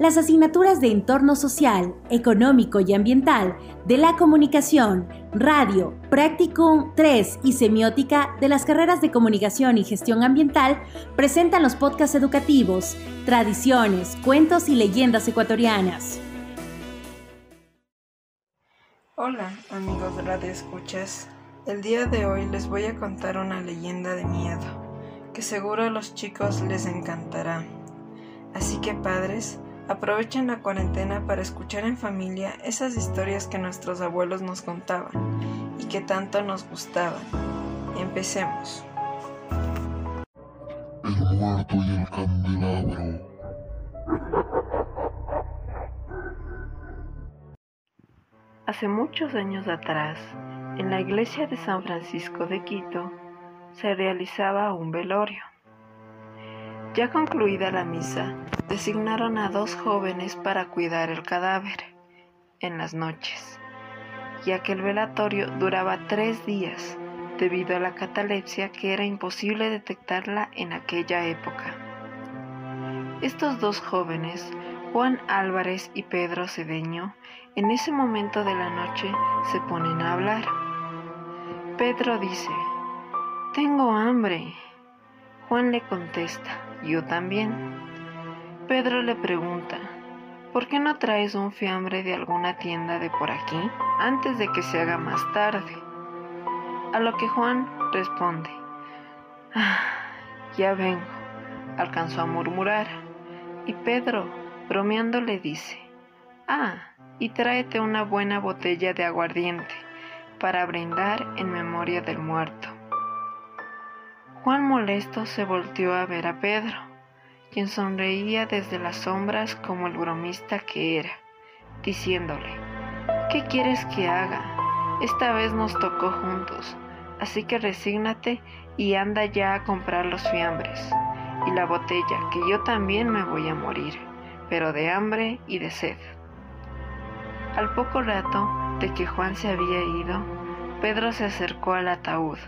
las asignaturas de entorno social, económico y ambiental de la comunicación, radio, Practicum 3 y semiótica de las carreras de comunicación y gestión ambiental presentan los podcasts educativos, tradiciones, cuentos y leyendas ecuatorianas. Hola amigos de Radio Escuchas, el día de hoy les voy a contar una leyenda de miedo que seguro a los chicos les encantará. Así que padres, Aprovechen la cuarentena para escuchar en familia esas historias que nuestros abuelos nos contaban y que tanto nos gustaban. Empecemos. El muerto y el candelabro. Hace muchos años atrás, en la iglesia de San Francisco de Quito, se realizaba un velorio. Ya concluida la misa, designaron a dos jóvenes para cuidar el cadáver en las noches, ya que el velatorio duraba tres días debido a la catalepsia que era imposible detectarla en aquella época. Estos dos jóvenes, Juan Álvarez y Pedro Cedeño, en ese momento de la noche se ponen a hablar. Pedro dice, Tengo hambre. Juan le contesta, yo también. Pedro le pregunta, ¿por qué no traes un fiambre de alguna tienda de por aquí antes de que se haga más tarde? A lo que Juan responde, ah, ya vengo, alcanzó a murmurar, y Pedro, bromeando, le dice, ah, y tráete una buena botella de aguardiente para brindar en memoria del muerto. Juan molesto se volteó a ver a Pedro, quien sonreía desde las sombras como el bromista que era, diciéndole, ¿qué quieres que haga? Esta vez nos tocó juntos, así que resígnate y anda ya a comprar los fiambres y la botella, que yo también me voy a morir, pero de hambre y de sed. Al poco rato de que Juan se había ido, Pedro se acercó al ataúd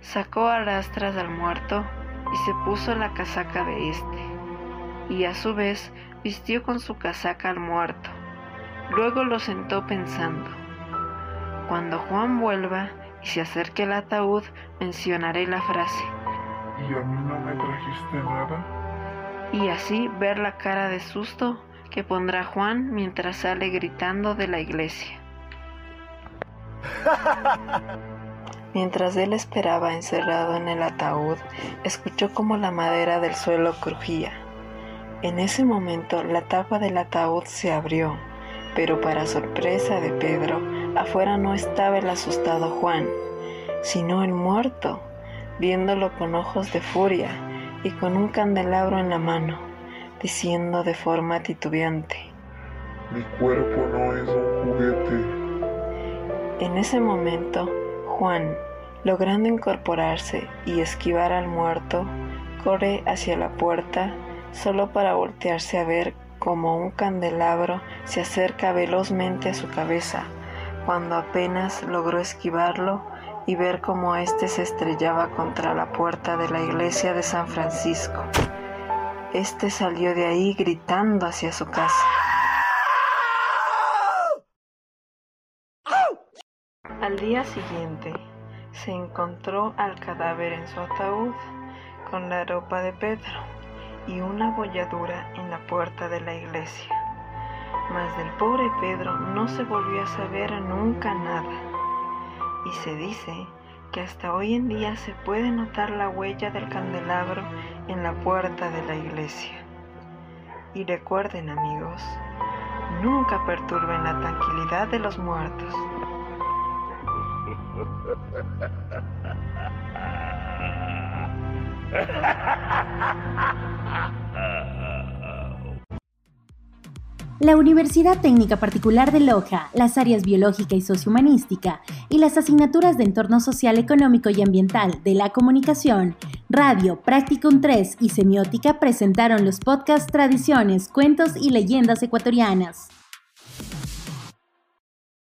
Sacó a rastras al muerto y se puso la casaca de éste, y a su vez vistió con su casaca al muerto. Luego lo sentó pensando, cuando Juan vuelva y se acerque al ataúd, mencionaré la frase. ¿Y a mí no me trajiste nada? Y así ver la cara de susto que pondrá Juan mientras sale gritando de la iglesia. Mientras él esperaba encerrado en el ataúd, escuchó como la madera del suelo crujía. En ese momento la tapa del ataúd se abrió, pero para sorpresa de Pedro, afuera no estaba el asustado Juan, sino el muerto, viéndolo con ojos de furia y con un candelabro en la mano, diciendo de forma titubeante, Mi cuerpo no es un juguete. En ese momento, Juan, logrando incorporarse y esquivar al muerto, corre hacia la puerta solo para voltearse a ver como un candelabro se acerca velozmente a su cabeza, cuando apenas logró esquivarlo y ver cómo éste se estrellaba contra la puerta de la iglesia de San Francisco. Este salió de ahí gritando hacia su casa. Al día siguiente, se encontró al cadáver en su ataúd, con la ropa de Pedro y una bolladura en la puerta de la iglesia. Mas del pobre Pedro no se volvió a saber nunca nada. Y se dice que hasta hoy en día se puede notar la huella del candelabro en la puerta de la iglesia. Y recuerden amigos, nunca perturben la tranquilidad de los muertos. La Universidad Técnica Particular de Loja, las áreas biológica y sociohumanística y las asignaturas de entorno social, económico y ambiental de la comunicación, radio, Practicum 3 y semiótica presentaron los podcasts Tradiciones, Cuentos y Leyendas Ecuatorianas.